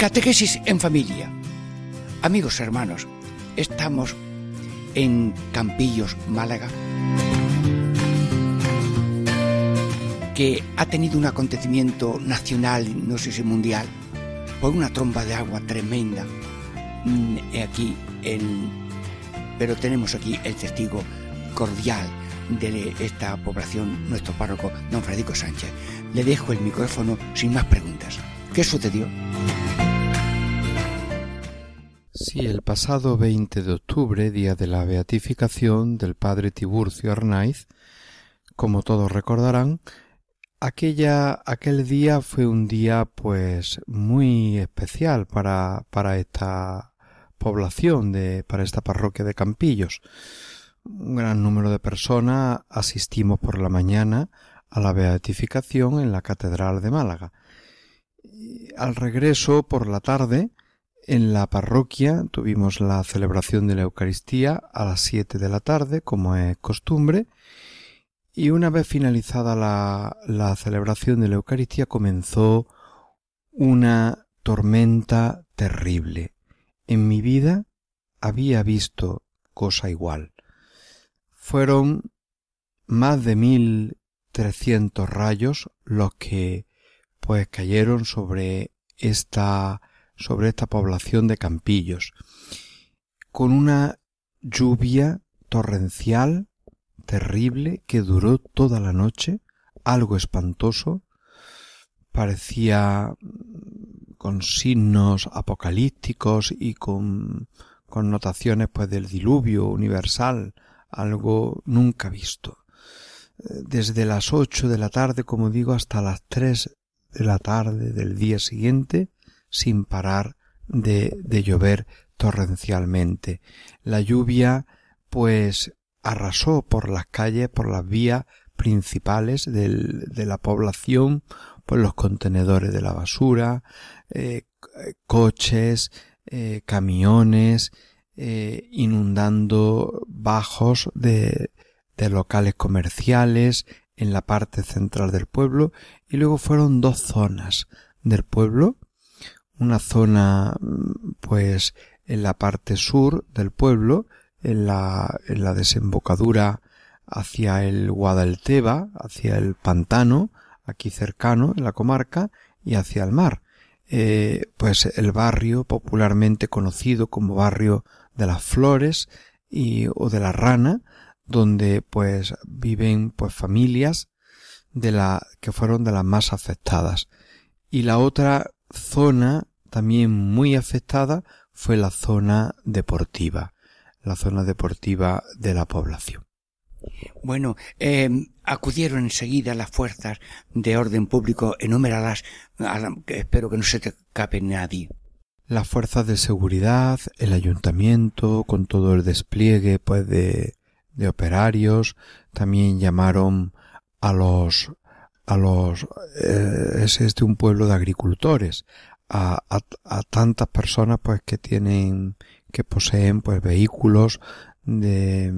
Catequesis en familia. Amigos hermanos, estamos en Campillos, Málaga, que ha tenido un acontecimiento nacional, no sé si mundial, por una tromba de agua tremenda. Mm, aquí en, pero tenemos aquí el testigo cordial de esta población, nuestro párroco, don Federico Sánchez. Le dejo el micrófono sin más preguntas. ¿Qué sucedió? Sí, el pasado 20 de octubre, día de la beatificación del padre Tiburcio Arnaiz, como todos recordarán, aquella, aquel día fue un día pues muy especial para, para esta población de, para esta parroquia de Campillos. Un gran número de personas asistimos por la mañana a la beatificación en la Catedral de Málaga. al regreso por la tarde, en la parroquia tuvimos la celebración de la Eucaristía a las siete de la tarde, como es costumbre, y una vez finalizada la, celebración de la Eucaristía comenzó una tormenta terrible. En mi vida había visto cosa igual. Fueron más de mil trescientos rayos los que pues cayeron sobre esta sobre esta población de Campillos, con una lluvia torrencial terrible que duró toda la noche, algo espantoso, parecía con signos apocalípticos y con connotaciones pues del diluvio universal, algo nunca visto. Desde las ocho de la tarde, como digo, hasta las tres de la tarde del día siguiente, sin parar de, de llover torrencialmente. La lluvia pues arrasó por las calles, por las vías principales del, de la población, por los contenedores de la basura, eh, coches, eh, camiones, eh, inundando bajos de, de locales comerciales en la parte central del pueblo y luego fueron dos zonas del pueblo una zona pues en la parte sur del pueblo, en la, en la desembocadura hacia el Guadalteba, hacia el pantano, aquí cercano en la comarca, y hacia el mar. Eh, pues el barrio popularmente conocido como barrio de las flores y o de la rana, donde pues viven pues familias de la que fueron de las más afectadas. Y la otra zona también muy afectada fue la zona deportiva, la zona deportiva de la población. Bueno, eh, acudieron enseguida las fuerzas de orden público enumeradas, espero que no se te escape nadie. Las fuerzas de seguridad, el ayuntamiento, con todo el despliegue pues de, de operarios, también llamaron a los a los eh, es este un pueblo de agricultores a, a, tantas personas pues que tienen que poseen pues vehículos de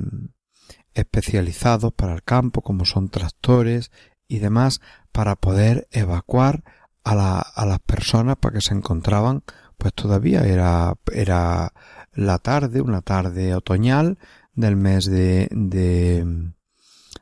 especializados para el campo como son tractores y demás para poder evacuar a, la, a las personas para que se encontraban pues todavía era era la tarde una tarde otoñal del mes de, de,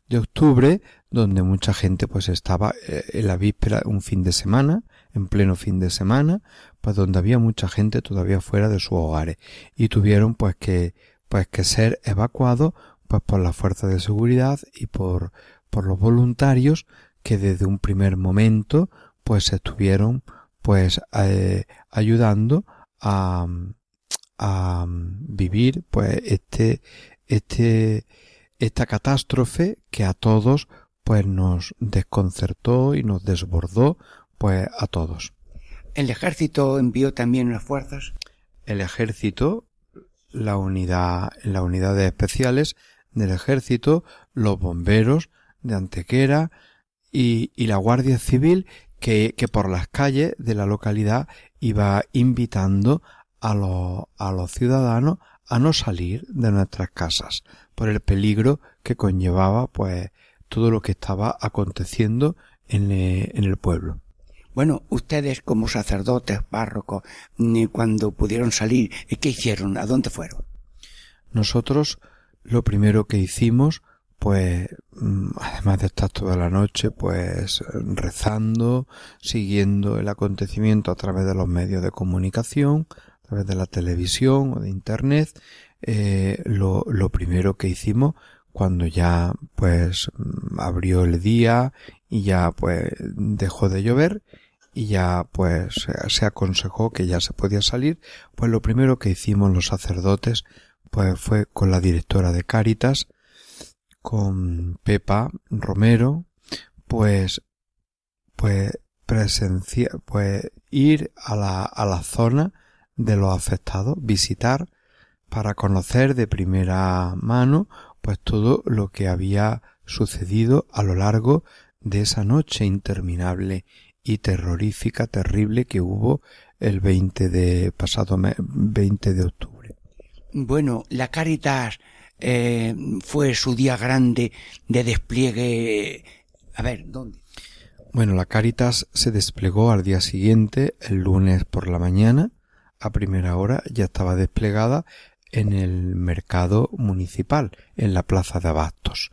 de octubre donde mucha gente pues estaba eh, en la víspera un fin de semana en pleno fin de semana, pues donde había mucha gente todavía fuera de sus hogares. Y tuvieron pues que pues que ser evacuados pues por la fuerza de seguridad y por por los voluntarios que desde un primer momento pues estuvieron pues eh, ayudando a, a vivir pues este este esta catástrofe que a todos pues nos desconcertó y nos desbordó pues a todos. ¿El ejército envió también las fuerzas? El ejército, la unidad, las unidades especiales del ejército, los bomberos de Antequera y, y la Guardia Civil que, que por las calles de la localidad iba invitando a los, a los ciudadanos a no salir de nuestras casas por el peligro que conllevaba pues todo lo que estaba aconteciendo en, eh, en el pueblo. Bueno, ustedes como sacerdotes, párrocos, cuando pudieron salir, ¿qué hicieron? ¿A dónde fueron? Nosotros lo primero que hicimos, pues, mm, además de estar toda la noche, pues, rezando, siguiendo el acontecimiento a través de los medios de comunicación, a través de la televisión o de internet, eh, lo, lo primero que hicimos cuando ya pues abrió el día y ya pues dejó de llover y ya pues se aconsejó que ya se podía salir, pues lo primero que hicimos los sacerdotes pues fue con la directora de Cáritas, con Pepa Romero, pues pues presencia, pues ir a la, a la zona de los afectados, visitar para conocer de primera mano pues todo lo que había sucedido a lo largo de esa noche interminable y terrorífica, terrible que hubo el 20 de pasado 20 de octubre. Bueno, la Caritas eh, fue su día grande de despliegue. A ver, ¿dónde? Bueno, la Caritas se desplegó al día siguiente, el lunes por la mañana, a primera hora ya estaba desplegada en el mercado municipal, en la plaza de abastos,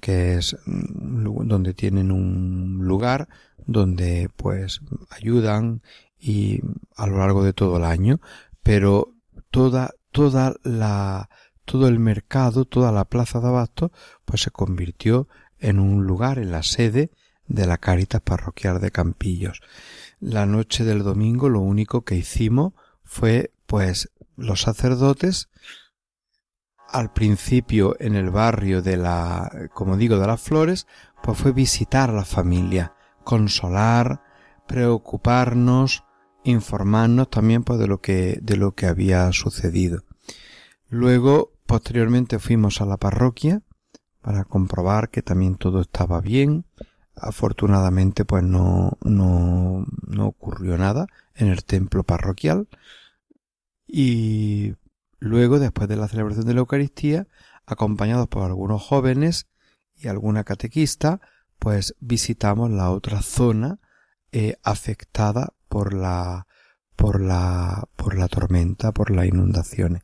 que es mm, donde tienen un lugar donde pues ayudan y a lo largo de todo el año, pero toda toda la todo el mercado, toda la plaza de abastos pues se convirtió en un lugar, en la sede de la Caritas Parroquial de Campillos. La noche del domingo lo único que hicimos fue pues los sacerdotes al principio en el barrio de la, como digo, de las flores, pues fue visitar a la familia, consolar, preocuparnos, informarnos también pues de lo que, de lo que había sucedido. Luego, posteriormente fuimos a la parroquia para comprobar que también todo estaba bien. Afortunadamente pues no, no, no ocurrió nada en el templo parroquial y luego, después de la celebración de la Eucaristía, acompañados por algunos jóvenes y alguna catequista, pues visitamos la otra zona eh, afectada por la por la por la tormenta, por las inundaciones.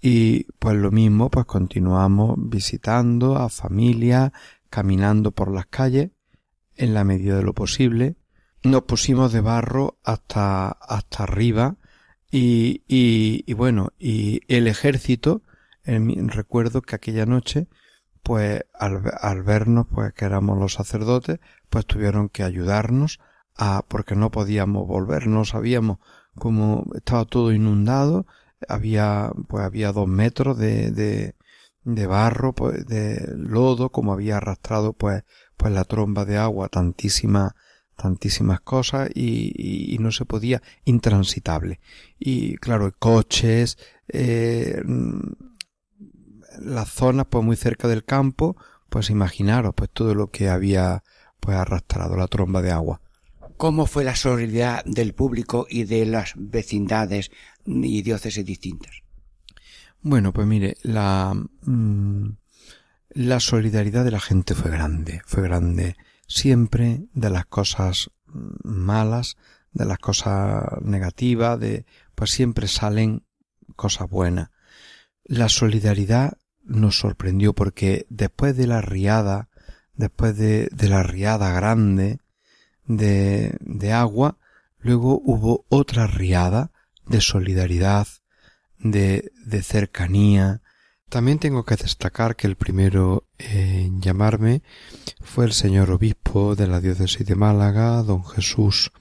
Y pues lo mismo, pues continuamos visitando a familia, caminando por las calles en la medida de lo posible. Nos pusimos de barro hasta hasta arriba y, y, y bueno, y el ejército, recuerdo que aquella noche, pues al, al vernos, pues que éramos los sacerdotes, pues tuvieron que ayudarnos a, porque no podíamos volver, no sabíamos cómo estaba todo inundado, había, pues había dos metros de, de, de barro, pues de lodo, como había arrastrado pues, pues la tromba de agua tantísima, tantísimas cosas y, y, no se podía intransitable. Y claro coches eh, las zonas pues muy cerca del campo pues imaginaros pues todo lo que había pues arrastrado la tromba de agua ¿Cómo fue la solidaridad del público y de las vecindades y diócesis distintas? Bueno, pues mire, la, mm, la solidaridad de la gente fue grande, fue grande siempre de las cosas malas, de las cosas negativas, de pues siempre salen cosas buenas. La solidaridad nos sorprendió porque después de la riada, después de, la riada grande de, de agua, luego hubo otra riada de solidaridad, de, de cercanía, también tengo que destacar que el primero en llamarme fue el señor obispo de la diócesis de Málaga, don Jesús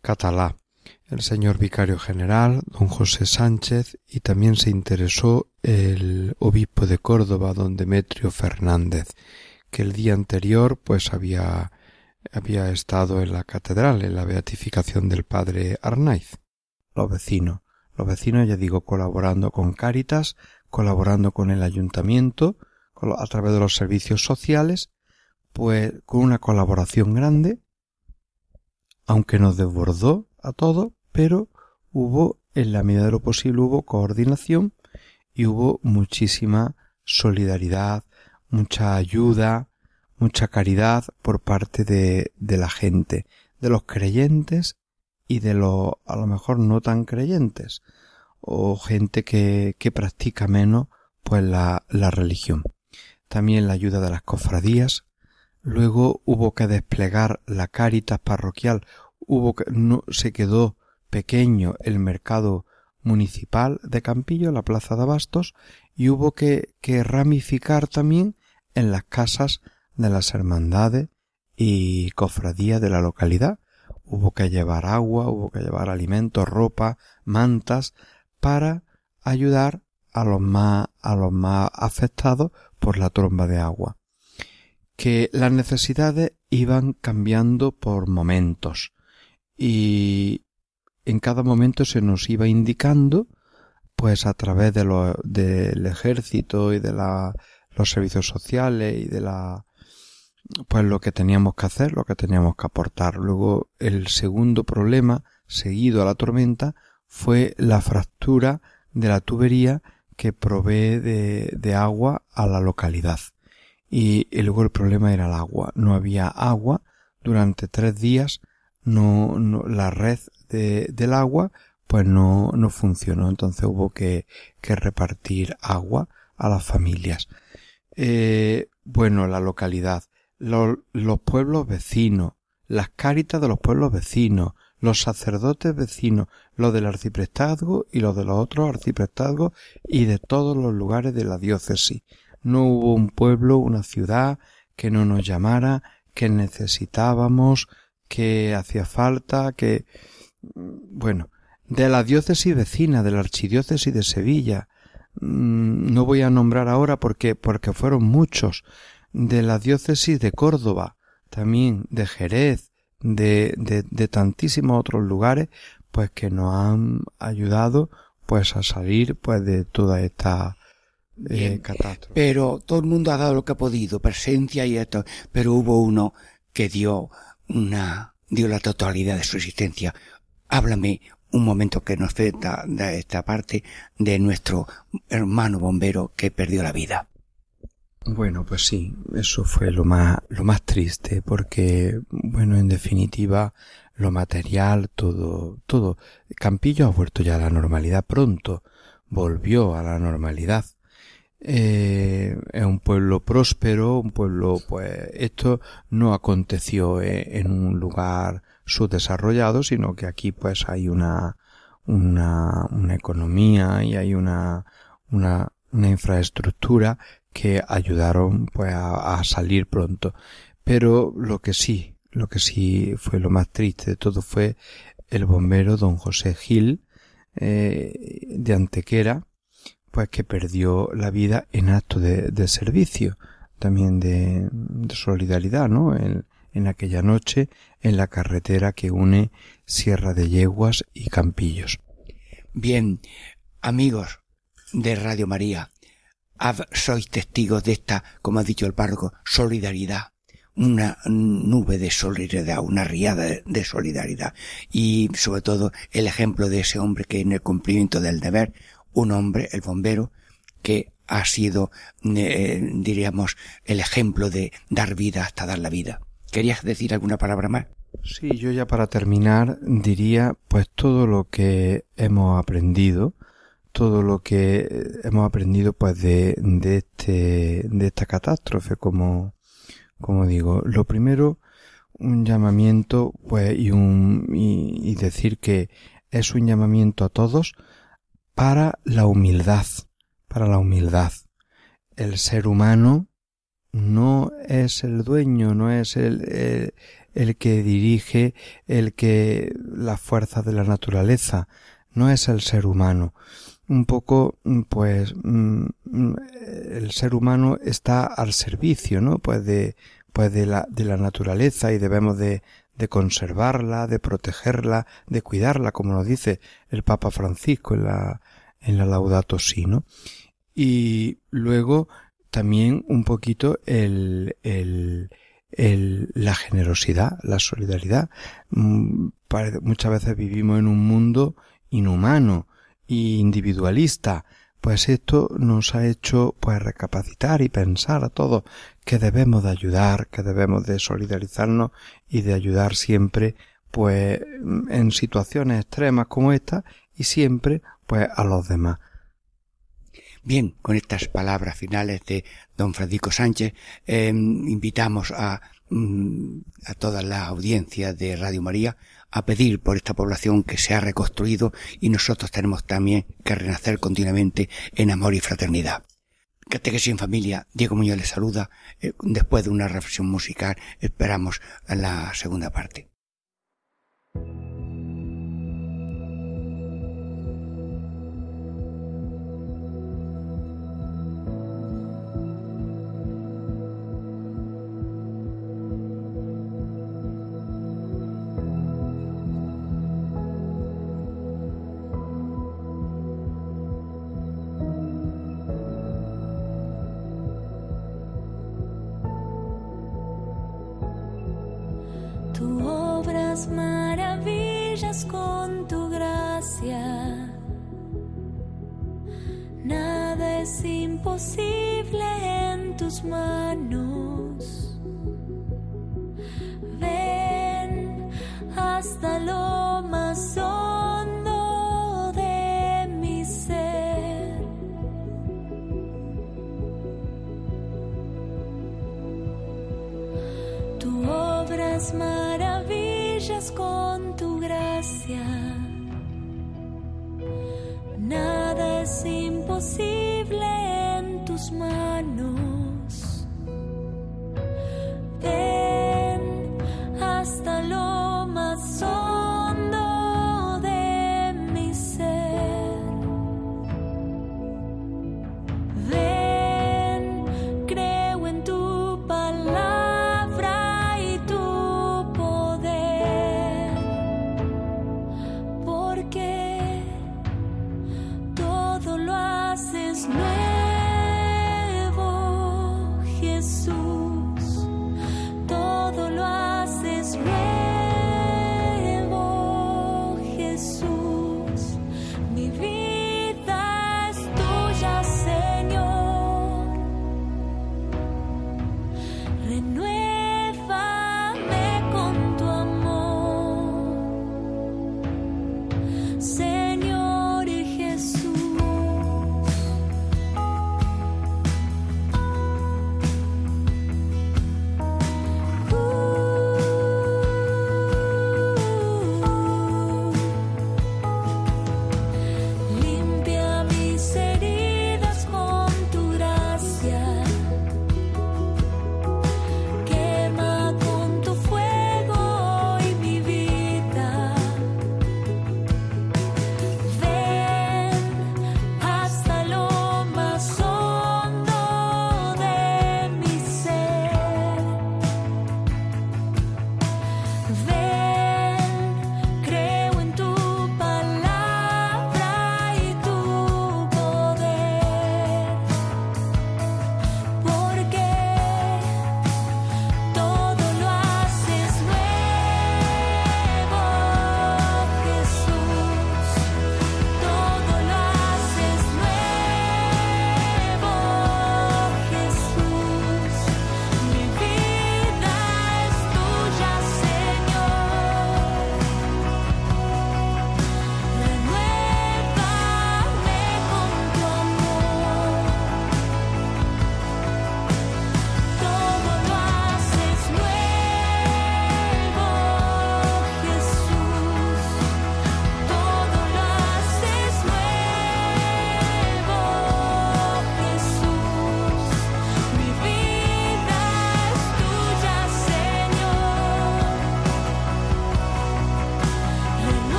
Catalá. El señor vicario general, don José Sánchez, y también se interesó el obispo de Córdoba, don Demetrio Fernández, que el día anterior pues había había estado en la catedral en la beatificación del padre Arnaiz. Los vecinos, los vecinos ya digo colaborando con Cáritas, colaborando con el ayuntamiento, a través de los servicios sociales, pues con una colaboración grande, aunque nos desbordó a todo, pero hubo, en la medida de lo posible, hubo coordinación y hubo muchísima solidaridad, mucha ayuda, mucha caridad por parte de, de la gente, de los creyentes y de los a lo mejor no tan creyentes, o gente que, que practica menos pues la, la religión. También la ayuda de las cofradías. Luego hubo que desplegar la caritas parroquial. Hubo que, no, se quedó pequeño el mercado municipal de Campillo, la plaza de Abastos, y hubo que, que ramificar también en las casas de las hermandades y cofradías de la localidad. Hubo que llevar agua, hubo que llevar alimentos, ropa, mantas, para ayudar a los más, a los más afectados por la tromba de agua. Que las necesidades iban cambiando por momentos y en cada momento se nos iba indicando pues a través de del ejército y de la, los servicios sociales y de la pues lo que teníamos que hacer, lo que teníamos que aportar. Luego el segundo problema seguido a la tormenta fue la fractura de la tubería que provee de, de agua a la localidad. Y, luego el problema era el agua. No había agua durante tres días. No, no la red de, del agua pues no, no funcionó. Entonces hubo que, que repartir agua a las familias. Eh, bueno, la localidad los, pueblos vecinos, las cáritas de los pueblos vecinos, los sacerdotes vecinos, los del arciprestazgo y los de los otros arciprestazgos y de todos los lugares de la diócesis. No hubo un pueblo, una ciudad que no nos llamara, que necesitábamos, que hacía falta, que bueno, de la diócesis vecina, de la archidiócesis de Sevilla. Mm, no voy a nombrar ahora porque porque fueron muchos, de la diócesis de Córdoba, también de Jerez, de, de, de tantísimos otros lugares, pues que nos han ayudado pues a salir pues de toda esta eh, catástrofe. Pero todo el mundo ha dado lo que ha podido, presencia y esto, pero hubo uno que dio una, dio la totalidad de su existencia. Háblame un momento que nos falta de esta parte de nuestro hermano bombero que perdió la vida. Bueno, pues sí, eso fue lo más, lo más triste, porque, bueno, en definitiva, lo material, todo, todo. Campillo ha vuelto ya a la normalidad pronto, volvió a la normalidad. Eh, es un pueblo próspero, un pueblo, pues, esto no aconteció en un lugar subdesarrollado, sino que aquí, pues, hay una, una, una economía y hay una, una, una infraestructura que ayudaron pues a, salir pronto. Pero lo que sí, lo que sí fue lo más triste de todo fue el bombero don José Gil eh, de Antequera, pues que perdió la vida en acto de, de servicio, también de, de solidaridad, ¿no? En, en, aquella noche en la carretera que une Sierra de Yeguas y Campillos. Bien, amigos de Radio María, sois testigos de esta, como ha dicho el párroco, solidaridad una nube de solidaridad, una riada de solidaridad y sobre todo el ejemplo de ese hombre que en el cumplimiento del deber, un hombre, el bombero, que ha sido, eh, diríamos, el ejemplo de dar vida hasta dar la vida. ¿Querías decir alguna palabra más? Sí, yo ya para terminar diría pues todo lo que hemos aprendido todo lo que hemos aprendido pues de, de este de esta catástrofe como como digo lo primero un llamamiento pues y un y, decir que es un llamamiento a todos para la humildad para la humildad el ser humano no es el dueño no es el, el que dirige, el que la fuerza de la naturaleza, no es el ser humano. Un poco, pues, mm, mm, el ser humano está al servicio, ¿no? Pues de, pues de la, de la naturaleza y debemos de, de conservarla, de protegerla, de cuidarla, como nos dice el Papa Francisco en la, en la Laudato Si, ¿no? Y luego también un poquito el, el, el, la generosidad, la solidaridad. Mm, muchas veces vivimos en un mundo inhumano e individualista, pues esto nos ha hecho pues recapacitar y pensar a todos que debemos de ayudar, que debemos de solidarizarnos y de ayudar siempre pues en situaciones extremas como esta y siempre pues a los demás. Bien, con estas palabras finales de don Francisco Sánchez, em, invitamos a, mm, a toda la audiencia de Radio María a pedir por esta población que se ha reconstruido y nosotros tenemos también que renacer continuamente en amor y fraternidad. Catequesis en familia, Diego Muñoz les saluda. Eh, después de una reflexión musical, esperamos la segunda parte.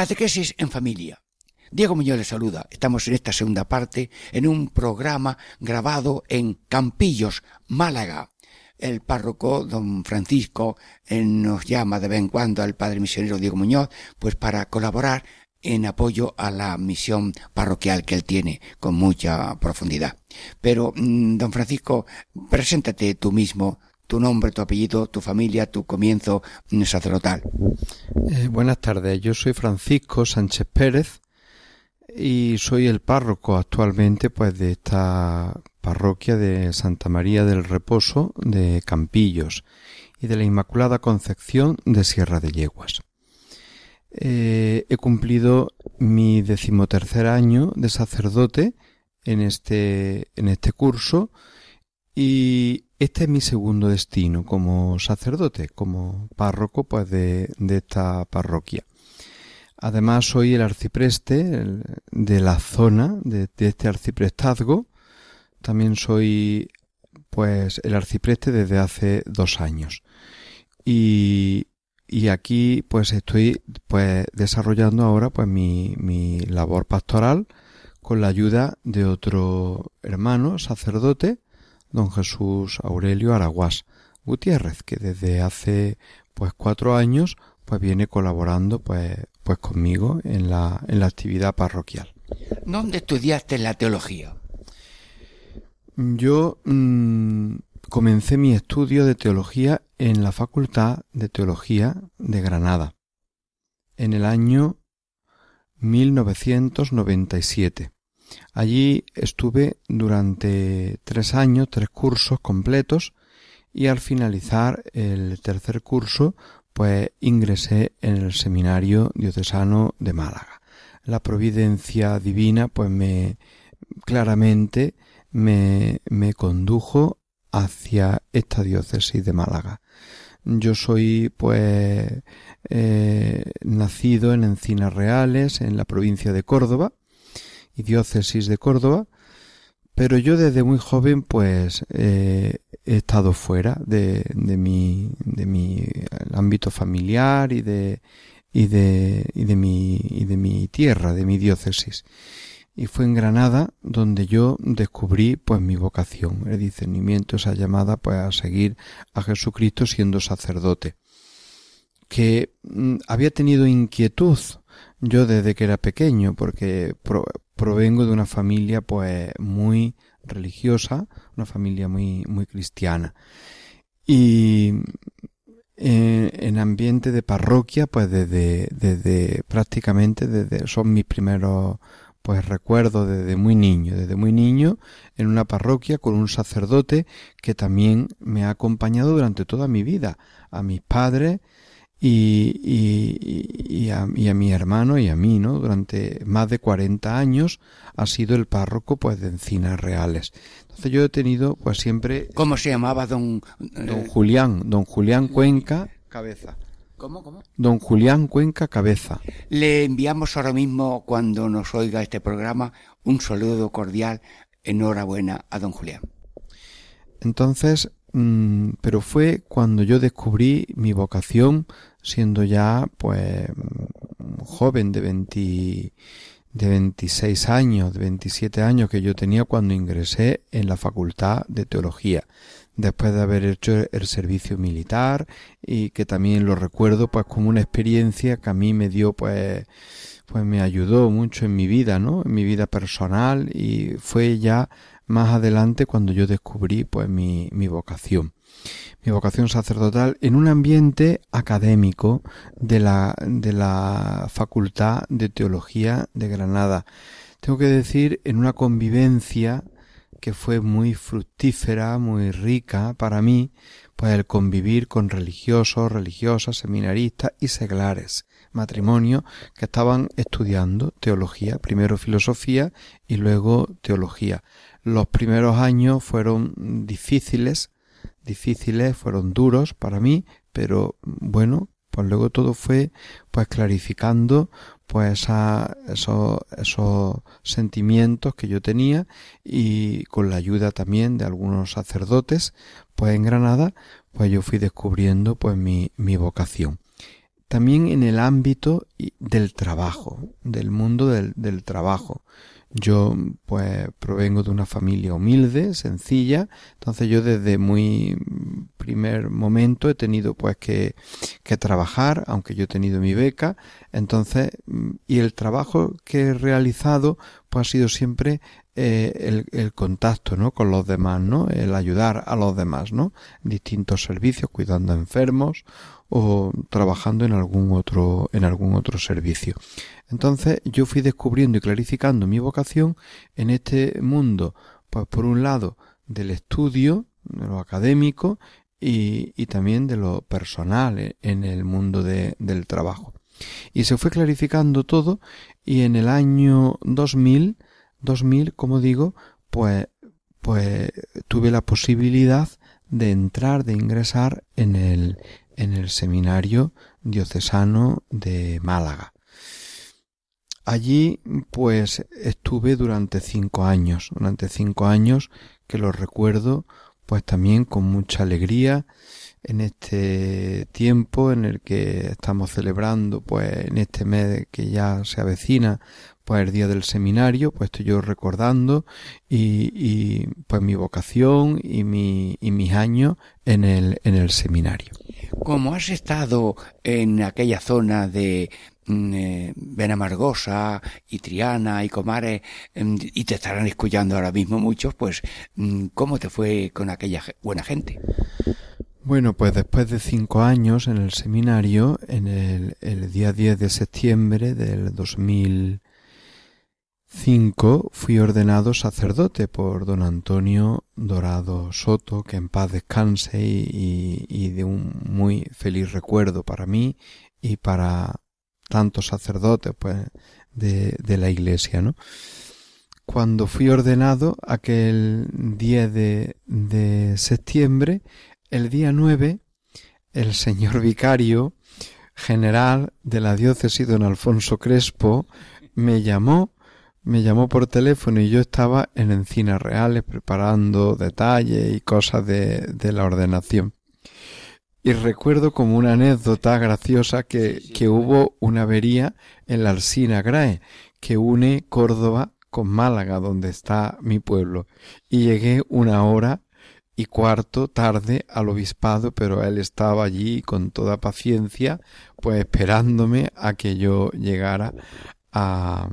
Catequesis en familia. Diego Muñoz les saluda. Estamos en esta segunda parte en un programa grabado en Campillos, Málaga. El párroco, don Francisco, nos llama de vez en cuando al padre misionero Diego Muñoz, pues para colaborar en apoyo a la misión parroquial que él tiene con mucha profundidad. Pero, mm, don Francisco, preséntate tú mismo tu nombre, tu apellido, tu familia, tu comienzo sacerdotal. Eh, buenas tardes, yo soy Francisco Sánchez Pérez y soy el párroco actualmente pues de esta parroquia de Santa María del Reposo de Campillos y de la Inmaculada Concepción de Sierra de Yeguas. Eh, he cumplido mi decimotercer año de sacerdote en este, en este curso y este es mi segundo destino como sacerdote, como párroco pues de, esta parroquia. Además soy el arcipreste de la zona de, este arciprestazgo. También soy pues el arcipreste desde hace dos años. Y, y aquí pues estoy pues desarrollando ahora pues mi, mi labor pastoral con la ayuda de otro hermano sacerdote don Jesús Aurelio Araguás Gutiérrez, que desde hace pues cuatro años pues viene colaborando pues, pues conmigo en la, en la actividad parroquial. ¿Dónde estudiaste la teología? Yo mm, comencé mi estudio de teología en la Facultad de Teología de Granada en el año 1997. Allí estuve durante tres años, tres cursos completos, y al finalizar el tercer curso, pues ingresé en el seminario diocesano de Málaga. La providencia divina, pues me claramente me, me condujo hacia esta diócesis de Málaga. Yo soy, pues, eh, nacido en Encinas Reales, en la provincia de Córdoba, diócesis de Córdoba, Pero yo desde muy joven pues eh, he estado fuera de, de mi, de mi ámbito familiar y de, y de, y de mi, y de mi tierra, de mi diócesis. Y fue en Granada donde yo descubrí pues mi vocación, el discernimiento, esa llamada pues a seguir a Jesucristo siendo sacerdote. Que mm, había tenido inquietud yo desde que era pequeño, porque provengo de una familia pues muy religiosa, una familia muy, muy cristiana. Y en, ambiente de parroquia, pues desde, desde prácticamente desde, son mis primeros pues recuerdos desde muy niño, desde muy niño en una parroquia con un sacerdote que también me ha acompañado durante toda mi vida, a mis padres y, y, y, a, y, a, mi hermano y a mí, ¿no? Durante más de 40 años ha sido el párroco, pues, de Encinas Reales. Entonces yo he tenido, pues, siempre... ¿Cómo se llamaba don... Don eh, Julián, don Julián Cuenca Cabeza. ¿Cómo, cómo? Don Julián Cuenca Cabeza. Le enviamos ahora mismo, cuando nos oiga este programa, un saludo cordial, enhorabuena a don Julián. Entonces, mm, pero fue cuando yo descubrí mi vocación siendo ya pues joven de 20, de 26 años, de 27 años que yo tenía cuando ingresé en la Facultad de Teología, después de haber hecho el servicio militar y que también lo recuerdo pues como una experiencia que a mí me dio pues pues me ayudó mucho en mi vida, ¿no? En mi vida personal y fue ya más adelante cuando yo descubrí pues mi, mi vocación mi vocación sacerdotal en un ambiente académico de la, de la Facultad de Teología de Granada. Tengo que decir, en una convivencia que fue muy fructífera, muy rica para mí, pues el convivir con religiosos, religiosas, seminaristas y seglares, matrimonio que estaban estudiando teología, primero filosofía y luego teología. Los primeros años fueron difíciles, difíciles, fueron duros para mí, pero bueno, pues luego todo fue pues clarificando pues esos, esos sentimientos que yo tenía y con la ayuda también de algunos sacerdotes pues en Granada pues yo fui descubriendo pues mi, mi vocación. También en el ámbito del trabajo del mundo del, del trabajo yo pues provengo de una familia humilde, sencilla, entonces yo desde muy primer momento he tenido pues que, que trabajar, aunque yo he tenido mi beca, entonces y el trabajo que he realizado pues ha sido siempre eh, el, el, contacto ¿no? con los demás, ¿no? el ayudar a los demás, ¿no? distintos servicios, cuidando a enfermos o trabajando en algún otro en algún otro servicio. Entonces yo fui descubriendo y clarificando mi vocación en este mundo, pues por un lado del estudio, de lo académico y, y también de lo personal en el mundo de, del trabajo. Y se fue clarificando todo y en el año 2000, 2000, como digo, pues, pues tuve la posibilidad de entrar, de ingresar en el, en el seminario diocesano de Málaga. Allí pues estuve durante cinco años, durante cinco años que lo recuerdo pues también con mucha alegría en este tiempo en el que estamos celebrando pues en este mes que ya se avecina pues el día del seminario, pues estoy yo recordando y, y pues mi vocación y, mi, y mis años en el, en el seminario. Como has estado en aquella zona de mm, eh, Benamargosa y Triana y Comares mm, y te estarán escuchando ahora mismo muchos, pues mm, ¿cómo te fue con aquella buena gente? Bueno, pues después de cinco años en el seminario, en el, el día 10 de septiembre del 2000 5. Fui ordenado sacerdote por don Antonio Dorado Soto, que en paz descanse y, y, de un muy feliz recuerdo para mí y para tantos sacerdotes pues de, de la iglesia, ¿no? Cuando fui ordenado aquel día de, de septiembre, el día 9, el señor vicario general de la diócesis don Alfonso Crespo me llamó me llamó por teléfono y yo estaba en Encinas Reales preparando detalles y cosas de, de la ordenación. Y recuerdo como una anécdota graciosa que, que hubo una avería en la Alsina Grae, que une Córdoba con Málaga, donde está mi pueblo. Y llegué una hora y cuarto tarde al obispado, pero él estaba allí con toda paciencia, pues esperándome a que yo llegara a,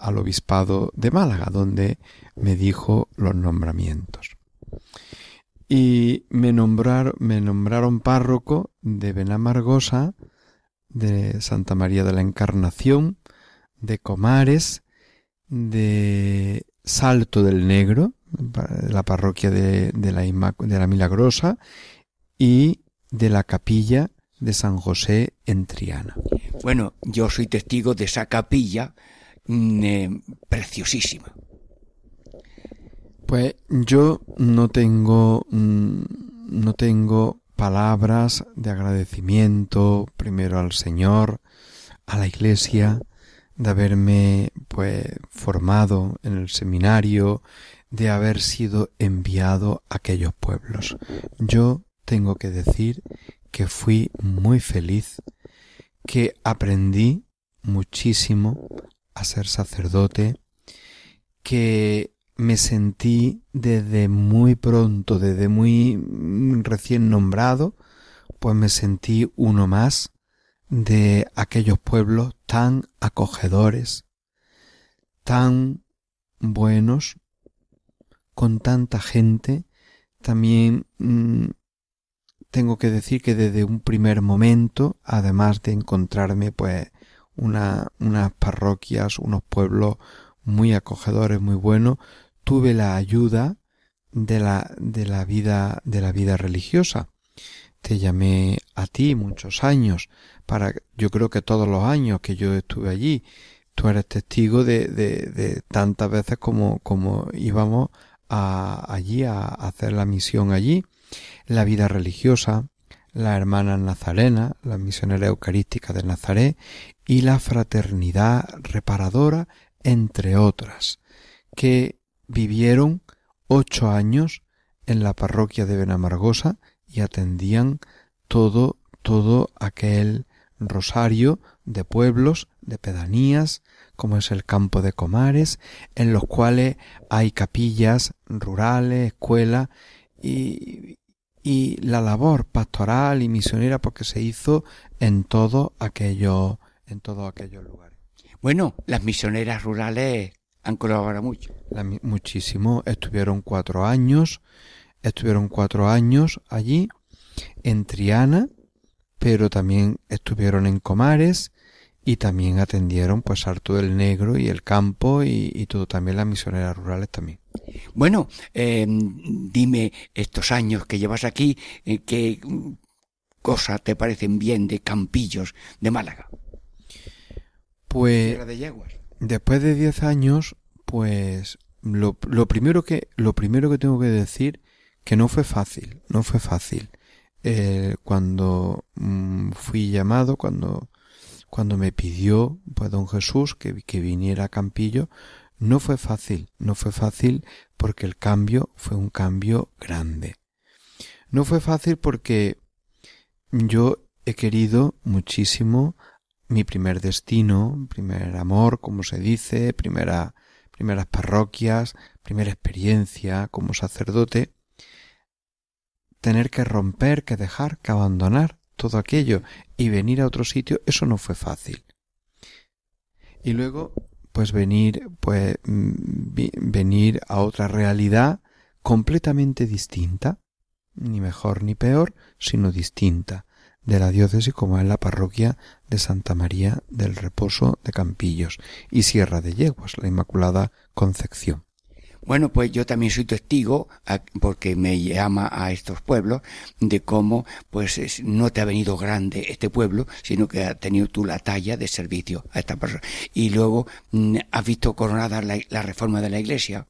al obispado de Málaga, donde me dijo los nombramientos y me nombraron, me nombraron párroco de Benamargosa, de Santa María de la Encarnación, de Comares, de Salto del Negro, la parroquia de, de, la, de la Milagrosa, y de la capilla de San José en Triana. Bueno, yo soy testigo de esa capilla eh, preciosísima. Pues yo no tengo, mm, no tengo palabras de agradecimiento primero al Señor, a la Iglesia, de haberme pues formado en el seminario, de haber sido enviado a aquellos pueblos. Yo tengo que decir que fui muy feliz, que aprendí muchísimo a ser sacerdote, que me sentí desde muy pronto, desde muy recién nombrado, pues me sentí uno más de aquellos pueblos tan acogedores, tan buenos, con tanta gente. También mm, tengo que decir que desde un primer momento, además de encontrarme pues una, unas parroquias, unos pueblos muy acogedores, muy buenos, tuve la ayuda de la, de la vida, de la vida religiosa. Te llamé a ti muchos años para, yo creo que todos los años que yo estuve allí, tú eres testigo de, de, de tantas veces como, como íbamos a, allí a, hacer la misión allí, la vida religiosa, la hermana nazarena, la misionera eucarística de Nazaret y la fraternidad reparadora, entre otras, que vivieron ocho años en la parroquia de Benamargosa y atendían todo, todo aquel rosario de pueblos, de pedanías, como es el campo de Comares, en los cuales hay capillas rurales, escuelas y, y la labor pastoral y misionera porque se hizo en todo aquello, en todos aquellos lugares. Bueno, las misioneras rurales han colaborado mucho. muchísimo. Estuvieron cuatro años, estuvieron cuatro años allí, en Triana, pero también estuvieron en Comares y también atendieron pues harto del Negro y el campo y, todo, también las misioneras rurales también. Bueno, eh, dime estos años que llevas aquí, eh, qué cosas te parecen bien de Campillos de Málaga. Pues... De después de diez años, pues lo, lo, primero que lo primero que tengo que decir que no fue fácil, no fue fácil. Eh, cuando mm, fui llamado, cuando cuando me pidió pues don Jesús que, que viniera a Campillo, no fue fácil, no fue fácil porque el cambio fue un cambio grande. No fue fácil porque yo he querido muchísimo mi primer destino, primer amor, como se dice, primera, primeras parroquias, primera experiencia como sacerdote, tener que romper, que dejar, que abandonar todo aquello y venir a otro sitio, eso no fue fácil. Y luego, pues venir, pues venir a otra realidad completamente distinta, ni mejor ni peor, sino distinta, de la diócesis como es la parroquia de Santa María del Reposo de Campillos y Sierra de Yeguas, la Inmaculada Concepción. Bueno, pues yo también soy testigo, porque me llama a estos pueblos, de cómo, pues, no te ha venido grande este pueblo, sino que ha tenido tú la talla de servicio a esta persona. Y luego mm, has visto coronada la, reforma de la iglesia.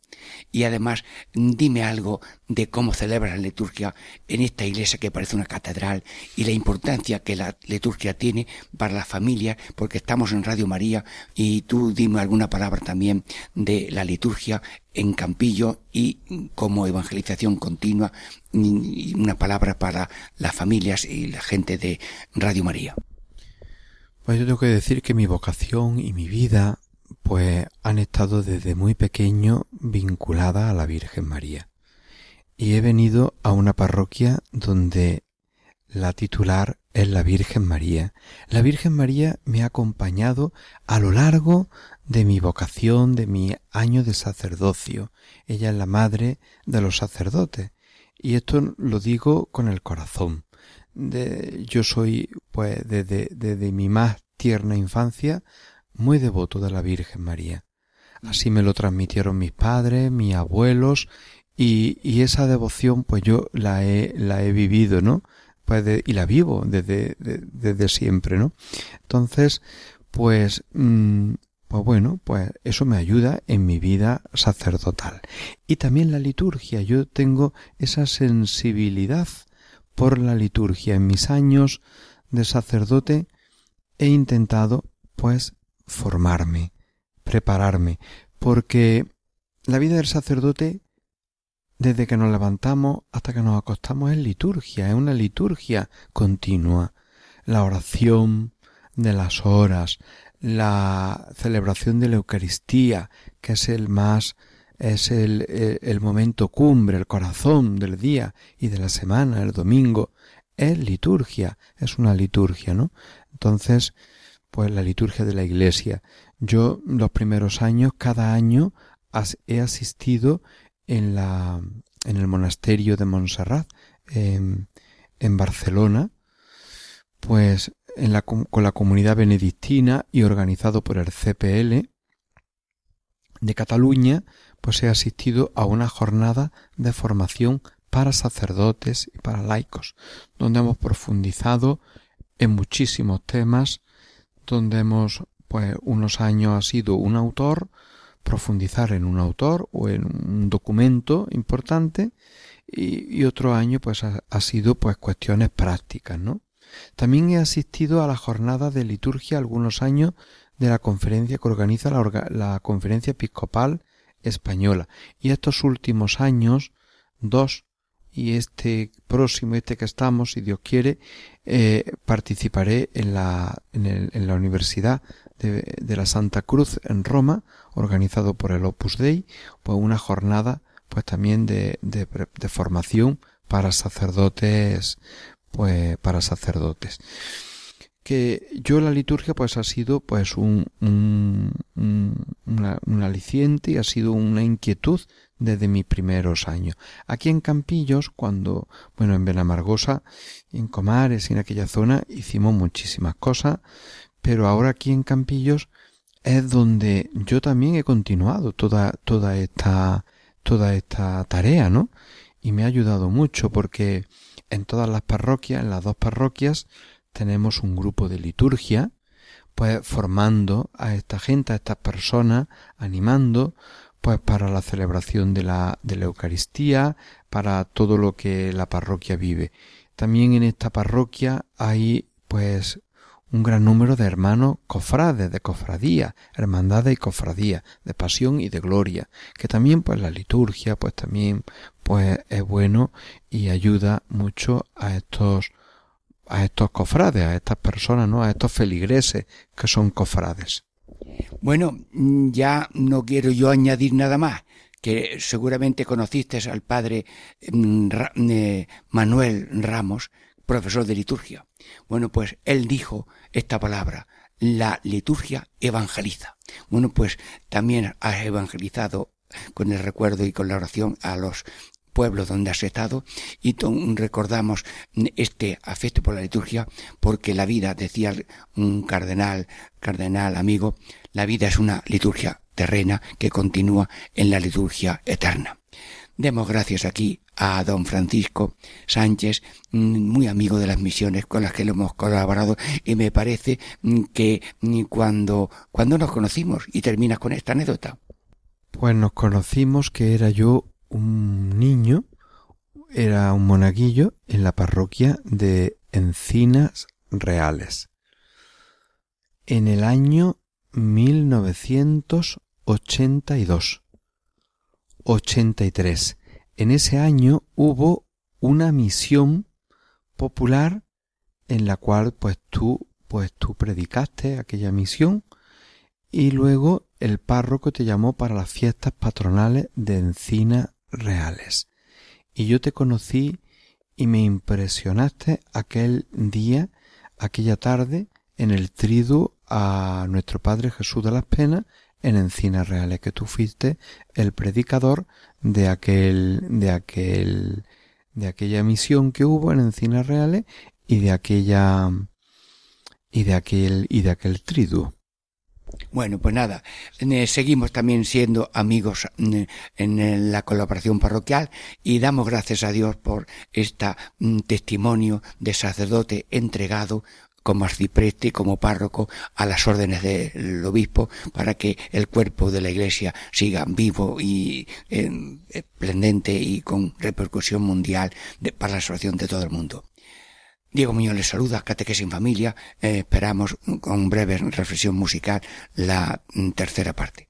Y además, dime algo de cómo celebra la liturgia en esta iglesia que parece una catedral y la importancia que la liturgia tiene para la familia, porque estamos en Radio María y tú dime alguna palabra también de la liturgia en Campillo y como evangelización continua, una palabra para las familias y la gente de Radio María. Pues yo tengo que decir que mi vocación y mi vida pues han estado desde muy pequeño vinculada a la Virgen María. Y he venido a una parroquia donde la titular es la Virgen María. La Virgen María me ha acompañado a lo largo de mi vocación, de mi año de sacerdocio. Ella es la madre de los sacerdotes. Y esto lo digo con el corazón. De, yo soy, pues, desde, desde mi más tierna infancia, muy devoto de la Virgen María. Así me lo transmitieron mis padres, mis abuelos, y, esa devoción pues yo la he, la he vivido, ¿no? Pues y la vivo desde, desde siempre, ¿no? Entonces, pues, mm, pues bueno, pues eso me ayuda en mi vida sacerdotal. Y también la liturgia. Yo tengo esa sensibilidad por la liturgia. En mis años de sacerdote he intentado, pues, formarme, prepararme, porque la vida del sacerdote, desde que nos levantamos hasta que nos acostamos, es liturgia, es una liturgia continua. La oración de las horas, la celebración de la Eucaristía, que es el más es el, el, momento cumbre, el corazón del día y de la semana, el domingo, es liturgia, es una liturgia, ¿no? Entonces, pues la liturgia de la iglesia. Yo los primeros años, cada año, he asistido en la en el monasterio de Montserrat en, en Barcelona, pues en la, con la comunidad benedictina y organizado por el CPL de Cataluña, pues he asistido a una jornada de formación para sacerdotes y para laicos, donde hemos profundizado en muchísimos temas donde hemos, pues, unos años ha sido un autor, profundizar en un autor o en un documento importante y, otro año pues ha, sido pues cuestiones prácticas, ¿no? También he asistido a la jornada de liturgia algunos años de la conferencia que organiza la, la conferencia episcopal española y estos últimos años dos y este próximo, este que estamos, si Dios quiere, eh, participaré en la, en, el, en la Universidad de, de, la Santa Cruz en Roma, organizado por el Opus Dei, pues una jornada pues también de, de, de formación para sacerdotes, pues para sacerdotes que yo la liturgia pues ha sido pues un, un, un, un, aliciente y ha sido una inquietud desde mis primeros años. Aquí en Campillos, cuando, bueno, en Benamargosa, en Comares en aquella zona hicimos muchísimas cosas, pero ahora aquí en Campillos es donde yo también he continuado toda, toda esta, toda esta tarea, ¿no? Y me ha ayudado mucho porque en todas las parroquias, en las dos parroquias, tenemos un grupo de liturgia, pues formando a esta gente, a estas personas, animando, pues para la celebración de la, de la Eucaristía, para todo lo que la parroquia vive. También en esta parroquia hay pues un gran número de hermanos cofrades, de cofradía, hermandades y cofradía, de pasión y de gloria, que también pues la liturgia pues también pues es bueno y ayuda mucho a estos a estos cofrades, a estas personas, ¿no? A estos feligreses que son cofrades. Bueno, ya no quiero yo añadir nada más, que seguramente conociste al padre mm, eh, Manuel Ramos, profesor de liturgia. Bueno, pues él dijo esta palabra, la liturgia evangeliza. Bueno, pues también has evangelizado con el recuerdo y con la oración a los pueblo donde has estado y recordamos este afecto por la liturgia porque la vida, decía un cardenal, cardenal amigo, la vida es una liturgia terrena que continúa en la liturgia eterna. Demos gracias aquí a don Francisco Sánchez, muy amigo de las misiones con las que lo hemos colaborado y me parece que cuando, cuando nos conocimos y terminas con esta anécdota. Pues nos conocimos que era yo un niño, era un monaguillo en la parroquia de Encinas Reales. En el año 1982. 83. En ese año hubo una misión popular en la cual pues tú pues tú predicaste aquella misión y luego el párroco te llamó para las fiestas patronales de Encina Reales. Y yo te conocí y me impresionaste aquel día, aquella tarde, en el triduo a nuestro Padre Jesús de las Penas en Encinas Reales, que tú fuiste el predicador de aquel, de aquel, de aquella misión que hubo en Encinas Reales y de aquella, y de aquel, y de aquel triduo. Bueno, pues nada, seguimos también siendo amigos en la colaboración parroquial y damos gracias a Dios por este testimonio de sacerdote entregado como arcipreste y como párroco a las órdenes del obispo para que el cuerpo de la iglesia siga vivo y esplendente y con repercusión mundial para la salvación de todo el mundo. Diego Muñoz les saluda, Catequesis en Familia. Eh, esperamos con breve reflexión musical la mm, tercera parte.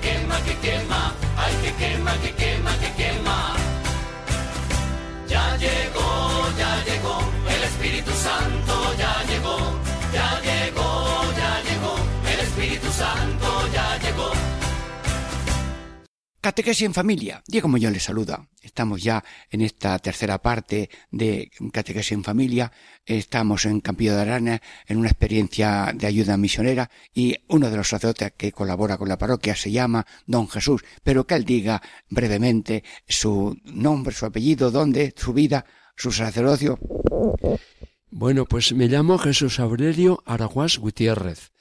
quema, que quema, que quema, ay, que quema, que quema, que quema. Ya llegó, ya llegó, el Espíritu Santo ya llegó, ya llegó, ya llegó, el Espíritu Santo ya llegó. Catequesis en familia. Diego Mollón les saluda. Estamos ya en esta tercera parte de Catequesis en familia. Estamos en Campillo de Arana en una experiencia de ayuda misionera y uno de los sacerdotes que colabora con la parroquia se llama Don Jesús, pero que él diga brevemente su nombre, su apellido, dónde, su vida, su sacerdocio. Bueno, pues me llamo Jesús Aurelio Araguás Gutiérrez.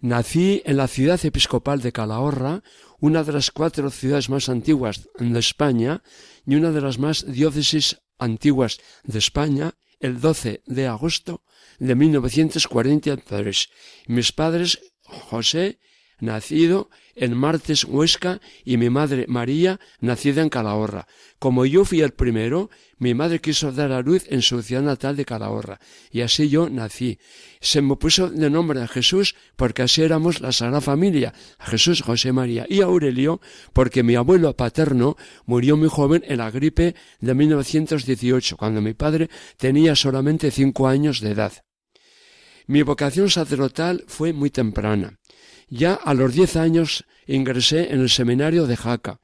Nací en la ciudad episcopal de Calahorra, una de las cuatro ciudades más antiguas de España y una de las más diócesis antiguas de España, el 12 de agosto de 1943. Mis padres, José, nacido en Martes, Huesca, y mi madre María, nacida en Calahorra. Como yo fui el primero, mi madre quiso dar a luz en su ciudad natal de Calahorra, y así yo nací. Se me puso de nombre a Jesús porque así éramos la Sagrada Familia, Jesús, José María y Aurelio, porque mi abuelo paterno murió muy joven en la gripe de 1918, cuando mi padre tenía solamente cinco años de edad. Mi vocación sacerdotal fue muy temprana. Ya a los diez años ingresé en el seminario de Jaca,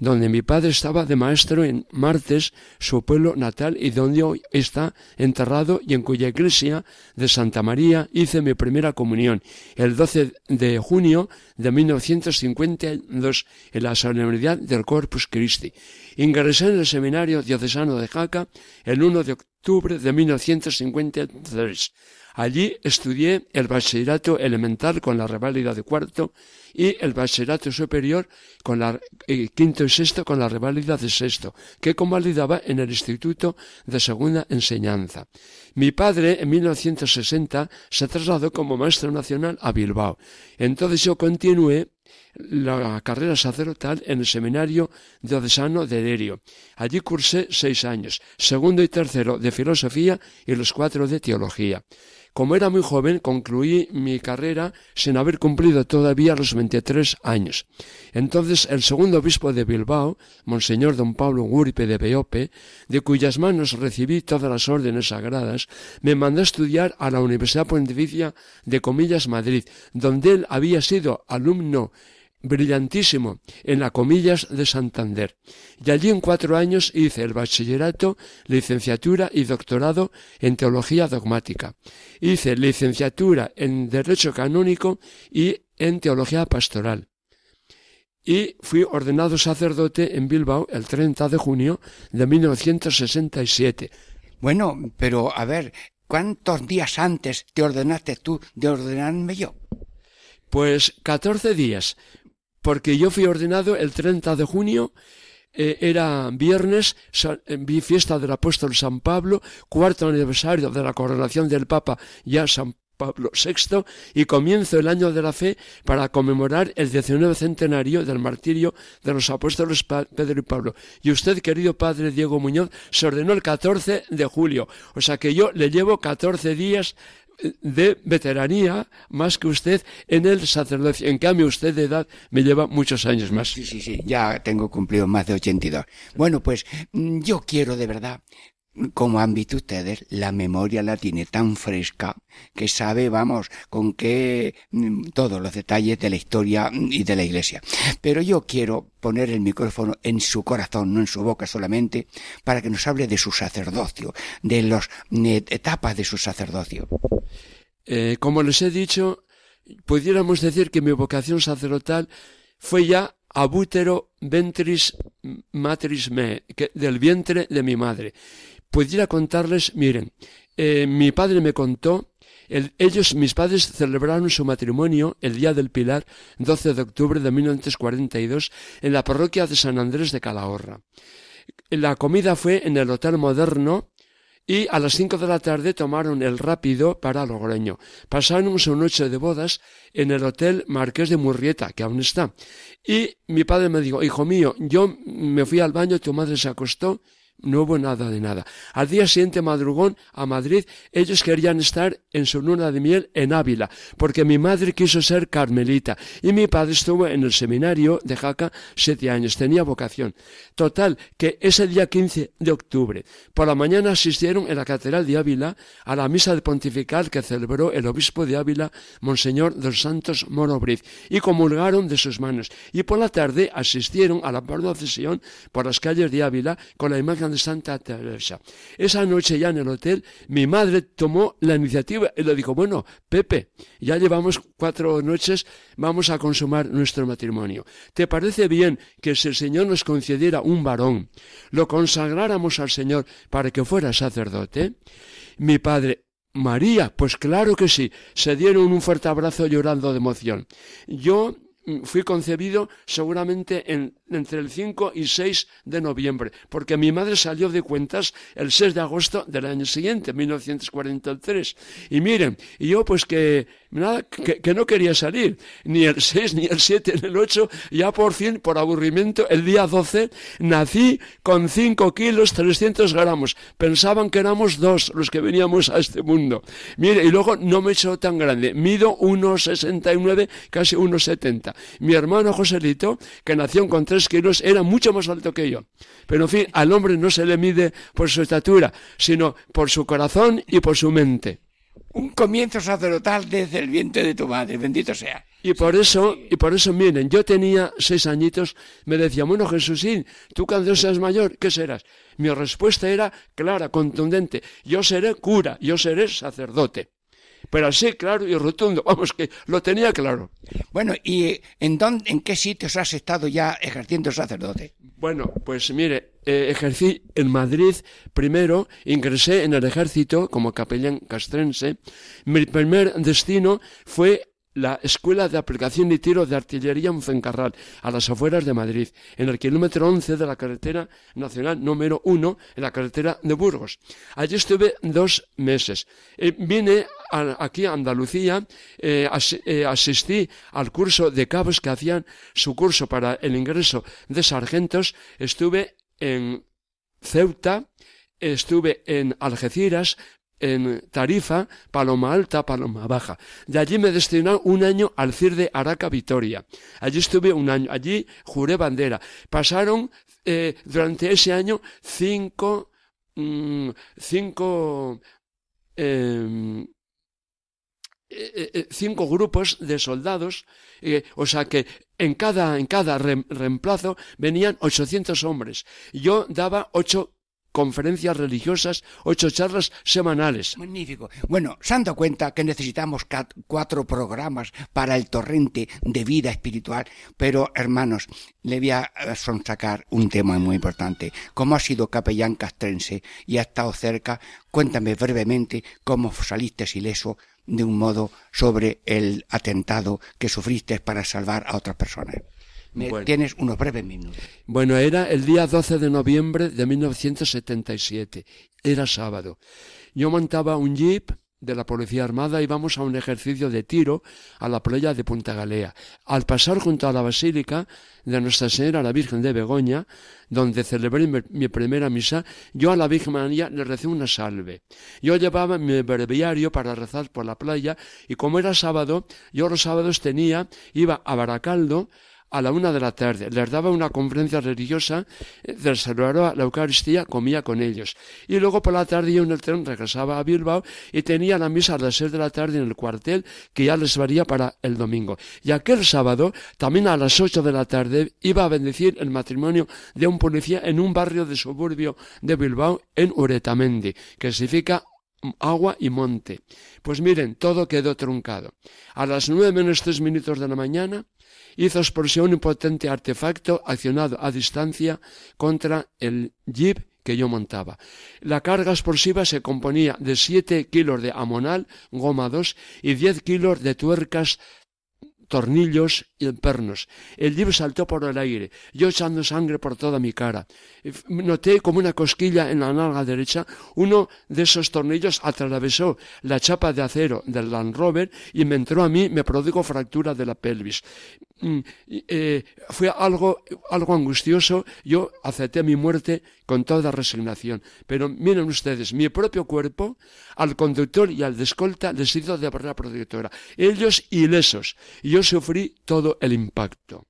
donde mi padre estaba de maestro en Martes, su pueblo natal, y donde hoy está enterrado y en cuya iglesia de Santa María hice mi primera comunión, el 12 de junio de 1952, en la solemnidad del Corpus Christi. Ingresé en el seminario diocesano de Jaca el 1 de octubre de 1953. Allí estudié el bachillerato elemental con la reválida de cuarto y el bachillerato superior con la eh, quinto y sexto con la reválida de sexto, que convalidaba en el Instituto de Segunda Enseñanza. Mi padre, en 1960, se trasladó como maestro nacional a Bilbao. Entonces yo continué la carrera sacerdotal en el seminario diocesano de Derio. Allí cursé seis años, segundo y tercero de filosofía y los cuatro de teología. Como era muy joven, concluí mi carrera sin haber cumplido todavía los 23 años. Entonces el segundo obispo de Bilbao, Monseñor don Pablo Guripe de Beope, de cuyas manos recibí todas las órdenes sagradas, me mandó a estudiar a la Universidad Pontificia de Comillas Madrid, donde él había sido alumno brillantísimo en la Comillas de Santander. Y allí en cuatro años hice el bachillerato, licenciatura y doctorado en teología dogmática. Hice licenciatura en Derecho Canónico y en Teología Pastoral. Y fui ordenado sacerdote en Bilbao el 30 de junio de 1967. Bueno, pero a ver, ¿cuántos días antes te ordenaste tú de ordenarme yo? Pues 14 días, porque yo fui ordenado el 30 de junio, eh, era viernes, eh, vi fiesta del apóstol San Pablo, cuarto aniversario de la coronación del Papa, ya San Pablo VI, y comienzo el año de la fe para conmemorar el 19 centenario del martirio de los apóstoles Pedro y Pablo. Y usted, querido padre Diego Muñoz, se ordenó el 14 de julio. O sea que yo le llevo 14 días de veteranía más que usted en el sacerdocio. En cambio, usted de edad me lleva muchos años más. Sí, sí, sí, ya tengo cumplido más de 82. Bueno, pues mm, yo quiero de verdad como han visto ustedes, la memoria la tiene tan fresca que sabe, vamos, con qué mm, todos los detalles de la historia y de la iglesia. Pero yo quiero poner el micrófono en su corazón, no en su boca solamente, para que nos hable de su sacerdocio, de las etapas de su sacerdocio. Eh, como les he dicho, pudiéramos decir que mi vocación sacerdotal fue ya abútero ventris matris me, del vientre de mi madre pudiera contarles, miren, eh, mi padre me contó, ellos, mis padres, celebraron su matrimonio el día del Pilar, 12 de octubre de 1942, en la parroquia de San Andrés de Calahorra. La comida fue en el Hotel Moderno, y a las cinco de la tarde tomaron el rápido para Logroño. Pasaron su noche de bodas en el Hotel Marqués de Murrieta, que aún está. Y mi padre me dijo, hijo mío, yo me fui al baño, tu madre se acostó no hubo nada de nada. Al día siguiente madrugón a Madrid, ellos querían estar en su luna de miel en Ávila, porque mi madre quiso ser carmelita y mi padre estuvo en el seminario de Jaca siete años, tenía vocación. Total, que ese día 15 de octubre, por la mañana asistieron en la Catedral de Ávila a la misa de pontifical que celebró el obispo de Ávila, Monseñor dos Santos Morobriz, y comulgaron de sus manos. Y por la tarde asistieron a la procesión por las calles de Ávila con la imagen de Santa Teresa. Esa noche ya en el hotel, mi madre tomó la iniciativa y le dijo, bueno, Pepe, ya llevamos cuatro noches, vamos a consumar nuestro matrimonio. ¿Te parece bien que si el Señor nos concediera un varón, lo consagráramos al Señor para que fuera sacerdote? Mi padre, María, pues claro que sí. Se dieron un fuerte abrazo llorando de emoción. Yo fui concebido seguramente en entre el 5 y 6 de noviembre, porque mi madre salió de cuentas el 6 de agosto del año siguiente, 1943. Y miren, y yo pues que, nada, que, no quería salir, ni el 6, ni el 7, ni el 8, ya por fin, por aburrimiento, el día 12, nací con 5 kilos 300 gramos. Pensaban que éramos dos los que veníamos a este mundo. Mire, y luego no me he hecho tan grande, mido 1,69, casi 1,70. Mi hermano Joselito, que nació con 3 kilos, era mucho más alto que yo. Pero en fin, al hombre no se le mide por su estatura, sino por su corazón y por su mente. Un comienzo sacerdotal desde el vientre de tu madre, bendito sea. Y por eso, y por eso, miren, yo tenía seis añitos, me decía, bueno, Jesúsín, tú cuando seas mayor, ¿qué serás? Mi respuesta era clara, contundente, yo seré cura, yo seré sacerdote pero así claro y rotundo, vamos que lo tenía claro. Bueno, ¿y en, dónde, en qué sitios has estado ya ejerciendo sacerdote? Bueno, pues mire, eh, ejercí en Madrid primero, ingresé en el ejército como capellán castrense. Mi primer destino fue la Escuela de Aplicación y Tiro de Artillería en Fuencarral, a las afueras de Madrid, en el kilómetro 11 de la carretera nacional número 1, en la carretera de Burgos. Allí estuve dos meses. Eh, vine aquí a Andalucía, eh, asistí al curso de cabos que hacían su curso para el ingreso de sargentos. Estuve en Ceuta, estuve en Algeciras, en Tarifa, Paloma Alta, Paloma Baja. De allí me destiné un año al CIR de Araca Vitoria. Allí estuve un año, allí juré bandera. Pasaron eh, durante ese año cinco, mm, cinco, em, cinco grupos de soldados, eh, o sea que en cada, en cada reemplazo venían 800 hombres. Yo daba ocho conferencias religiosas, ocho charlas semanales. Magnífico. Bueno, se han dado cuenta que necesitamos cuatro programas para el torrente de vida espiritual, pero hermanos, le voy a eh, sonsacar un tema muy importante. Como ha sido capellán castrense y ha estado cerca, cuéntame brevemente cómo saliste ileso de un modo sobre el atentado que sufriste para salvar a otras personas. Me- Bueno. Tienes unos breves minutos. Bueno, era el día 12 de noviembre de 1977. Era sábado. Yo montaba un jeep de la Policía Armada íbamos a un ejercicio de tiro a la playa de Punta Galea. Al pasar junto a la Basílica de Nuestra Señora la Virgen de Begoña, donde celebré mi primera misa, yo a la Virgen María le recé una salve. Yo llevaba mi breviario para rezar por la playa y como era sábado, yo los sábados tenía, iba a Baracaldo, a la una de la tarde. Les daba una conferencia religiosa, eh, celebraba la Eucaristía, comía con ellos. Y luego por la tarde yo en el tren regresaba a Bilbao y tenía la misa a las seis de la tarde en el cuartel que ya les varía para el domingo. Y aquel sábado, también a las ocho de la tarde, iba a bendecir el matrimonio de un policía en un barrio de suburbio de Bilbao, en Uretamendi, que significa agua y monte. Pues miren, todo quedó truncado. A las nueve menos tres minutos de la mañana hizo explosión un potente artefacto accionado a distancia contra el jeep que yo montaba. La carga explosiva se componía de siete kilos de amonal, goma 2 y diez kilos de tuercas tornillos y pernos. El jeep saltó por el aire, yo echando sangre por toda mi cara. Noté como una cosquilla en la nalga derecha, uno de esos tornillos atravesó la chapa de acero del Land Rover y me entró a mí, me produjo fractura de la pelvis. Mm, eh, fue algo, algo angustioso, yo acepté mi muerte con toda resignación. Pero miren ustedes, mi propio cuerpo, al conductor y al de escolta les hizo de barrera protectora. Ellos ilesos, y yo sufrí todo el impacto.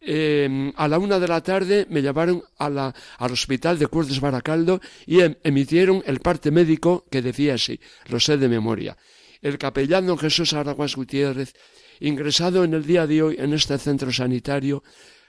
Eh, a la una de la tarde me llevaron a la- al hospital de Curdes Baracaldo y em- emitieron el parte médico que decía así, lo sé de memoria. El capellán don Jesús Araguas Gutiérrez, ingresado en el día de hoy en este centro sanitario,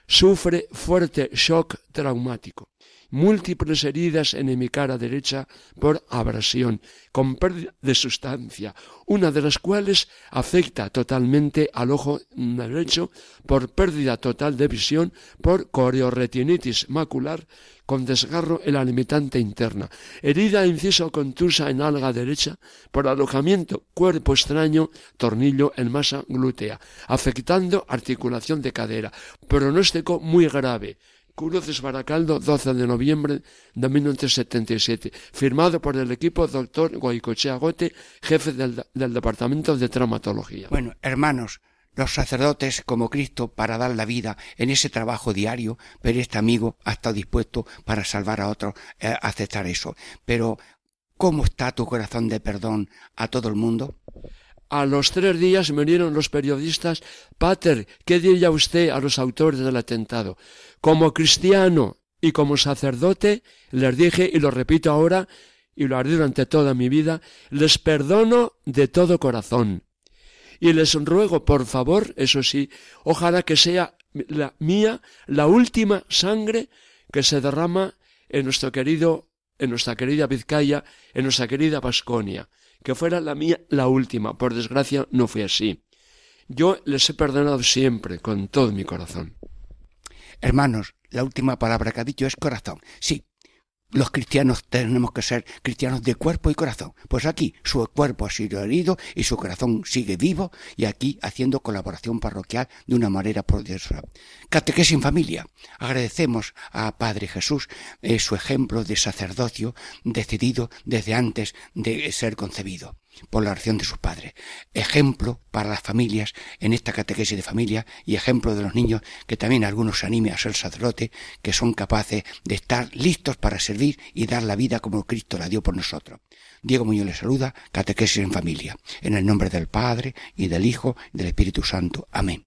sufre fuerte shock traumático, múltiples heridas en mi cara derecha por abrasión, con pérdida de sustancia, una de las cuales afecta totalmente al ojo derecho por pérdida total de visión, por corioretinitis macular, con desgarro en la limitante interna, herida inciso contusa en alga derecha por alojamiento cuerpo extraño, tornillo en masa glútea, afectando articulación de cadera, pronóstico muy grave. Cruces Baracaldo, 12 de noviembre de 1977, firmado por el equipo doctor Goicochea Gote, jefe del, del Departamento de Traumatología. Bueno, hermanos, los sacerdotes como Cristo para dar la vida en ese trabajo diario, pero este amigo ha estado dispuesto para salvar a otros, eh, a aceptar eso. Pero, ¿cómo está tu corazón de perdón a todo el mundo? A los tres días me unieron los periodistas. Pater, ¿qué diría usted a los autores del atentado? Como cristiano y como sacerdote, les dije, y lo repito ahora, y lo haré durante toda mi vida, les perdono de todo corazón. Y les ruego, por favor, eso sí, ojalá que sea la mía la última sangre que se derrama en nuestro querido, en nuestra querida Vizcaya, en nuestra querida Vasconia que fuera la mía la última. Por desgracia no fue así. Yo les he perdonado siempre, con todo mi corazón. Hermanos, la última palabra que ha dicho es corazón. Sí, los cristianos tenemos que ser cristianos de cuerpo y corazón. Pues aquí su cuerpo ha sido herido y su corazón sigue vivo y aquí haciendo colaboración parroquial de una manera poderosa. Catequesis en familia. Agradecemos a Padre Jesús eh, su ejemplo de sacerdocio decidido desde antes de ser concebido. Por la oración de sus padres. Ejemplo para las familias en esta catequesis de familia y ejemplo de los niños que también algunos se animen a ser sacerdote, que son capaces de estar listos para servir y dar la vida como Cristo la dio por nosotros. Diego Muñoz les saluda, catequesis en familia, en el nombre del Padre y del Hijo y del Espíritu Santo. Amén.